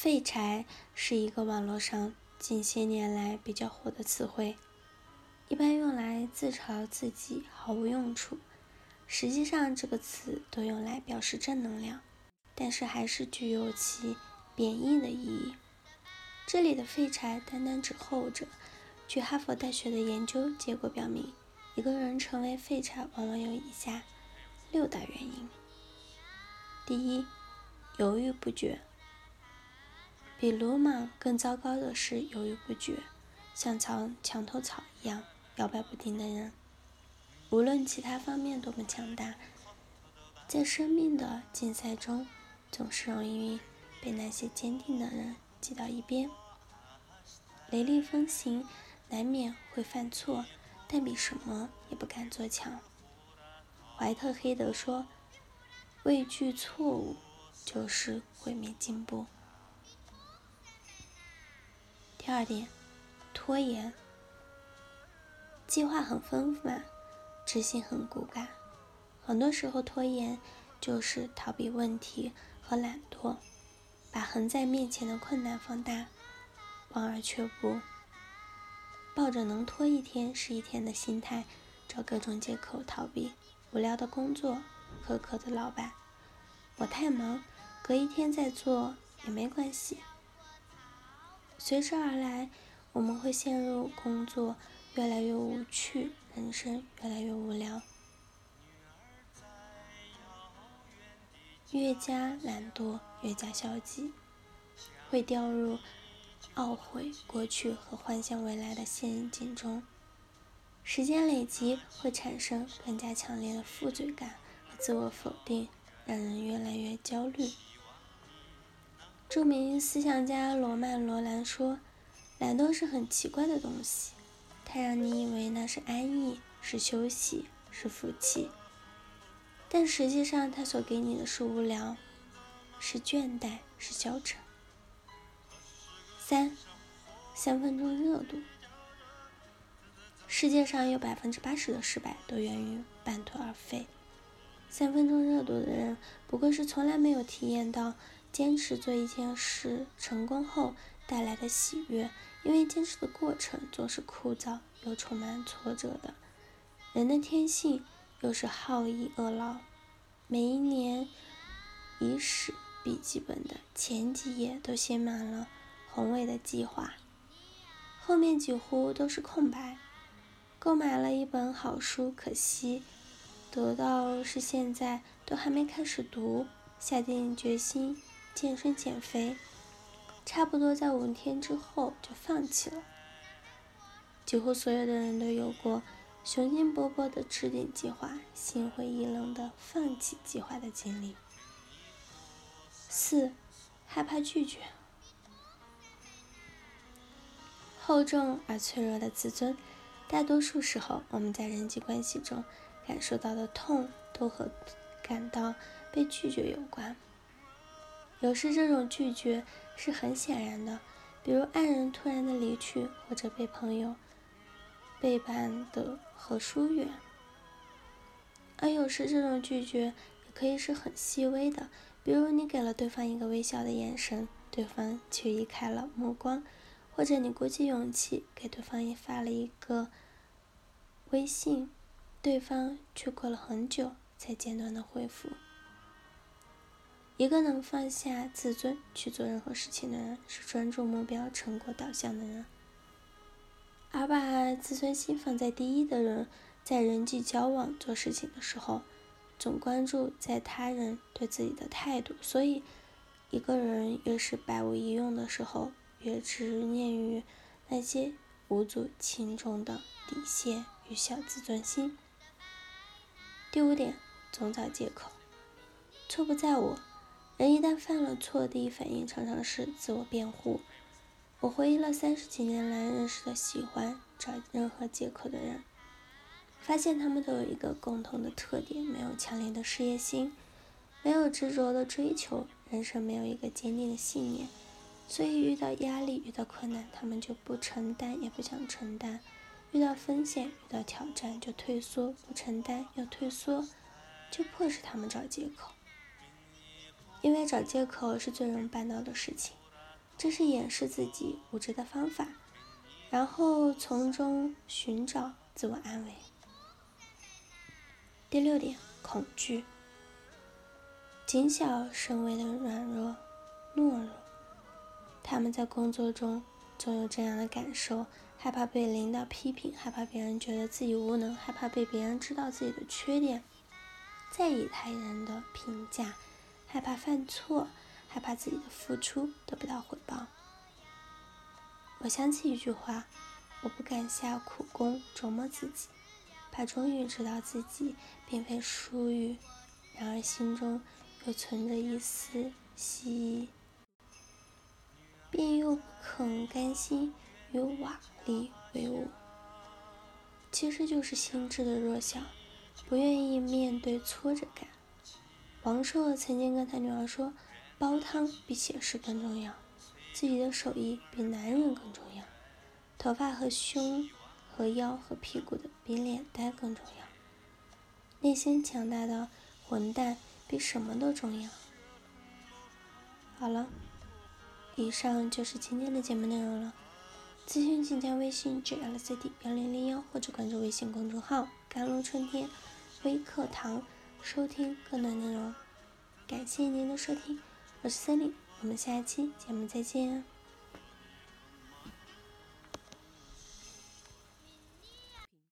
废柴是一个网络上近些年来比较火的词汇，一般用来自嘲自己毫无用处。实际上，这个词都用来表示正能量，但是还是具有其贬义的意义。这里的废柴单单指后者。据哈佛大学的研究结果表明，一个人成为废柴往往有以下六大原因：第一，犹豫不决。比鲁莽更糟糕的是犹豫不决，像墙墙头草一样摇摆不定的人。无论其他方面多么强大，在生命的竞赛中，总是容易被那些坚定的人挤到一边。雷厉风行。难免会犯错，但比什么也不敢做强。怀特黑德说：“畏惧错误就是毁灭进步。”第二点，拖延。计划很丰满，执行很骨感。很多时候，拖延就是逃避问题和懒惰，把横在面前的困难放大，望而却步。抱着能拖一天是一天的心态，找各种借口逃避无聊的工作、苛刻的老板。我太忙，隔一天再做也没关系。随之而来，我们会陷入工作越来越无趣，人生越来越无聊。越加懒惰，越加消极，会掉入。懊悔过去和幻想未来的陷阱中，时间累积会产生更加强烈的负罪感和自我否定，让人越来越焦虑。著名思想家罗曼·罗兰说：“懒惰是很奇怪的东西，它让你以为那是安逸，是休息，是福气，但实际上它所给你的是无聊，是倦怠，是消沉。”三，三分钟热度。世界上有百分之八十的失败都源于半途而废。三分钟热度的人，不过是从来没有体验到坚持做一件事成功后带来的喜悦，因为坚持的过程总是枯燥又充满挫折的。人的天性又是好逸恶劳，每一年遗史笔记本的前几页都写满了。宏伟的计划，后面几乎都是空白。购买了一本好书，可惜得到是现在都还没开始读。下定决心健身减肥，差不多在五天之后就放弃了。几乎所有的人都有过雄心勃勃的制定计划，心灰意冷的放弃计划的经历。四，害怕拒绝。厚重而脆弱的自尊，大多数时候我们在人际关系中感受到的痛，都和感到被拒绝有关。有时这种拒绝是很显然的，比如爱人突然的离去，或者被朋友背叛的和疏远；而有时这种拒绝也可以是很细微的，比如你给了对方一个微笑的眼神，对方却移开了目光。或者你鼓起勇气给对方也发了一个微信，对方却过了很久才简短的回复。一个能放下自尊去做任何事情的人，是专注目标、成果导向的人；而把自尊心放在第一的人，在人际交往做事情的时候，总关注在他人对自己的态度。所以，一个人越是百无一用的时候，越执念于那些无足轻重的底线与小自尊心。第五点，总找借口。错不在我。人一旦犯了错，第一反应常常是自我辩护。我回忆了三十几年来认识的喜欢找任何借口的人，发现他们都有一个共同的特点：没有强烈的事业心，没有执着的追求，人生没有一个坚定的信念。所以，遇到压力、遇到困难，他们就不承担，也不想承担；遇到风险、遇到挑战，就退缩，不承担又退缩，就迫使他们找借口。因为找借口是最容易办到的事情。这是掩饰自己无知的方法，然后从中寻找自我安慰。第六点，恐惧。谨小慎微的软弱、懦弱，他们在工作中总有这样的感受：害怕被领导批评，害怕别人觉得自己无能，害怕被别人知道自己的缺点，在意他人的评价，害怕犯错，害怕自己的付出得不到回报。我想起一句话：我不敢下苦功琢磨自己，怕终于知道自己并非疏于，然而心中。又存着一丝希意，便又不肯甘心与瓦砾为伍。其实就是心智的弱小，不愿意面对挫折感。王朔曾经跟他女儿说：“煲汤比写诗更重要，自己的手艺比男人更重要，头发和胸和腰和屁股的比脸蛋更重要，内心强大的混蛋。”比什么都重要。好了，以上就是今天的节目内容了。咨询请加微信 jlcd 幺零零幺或者关注微信公众号“甘露春天微课堂”，收听更多内容。感谢您的收听，我是森林，我们下期节目再见。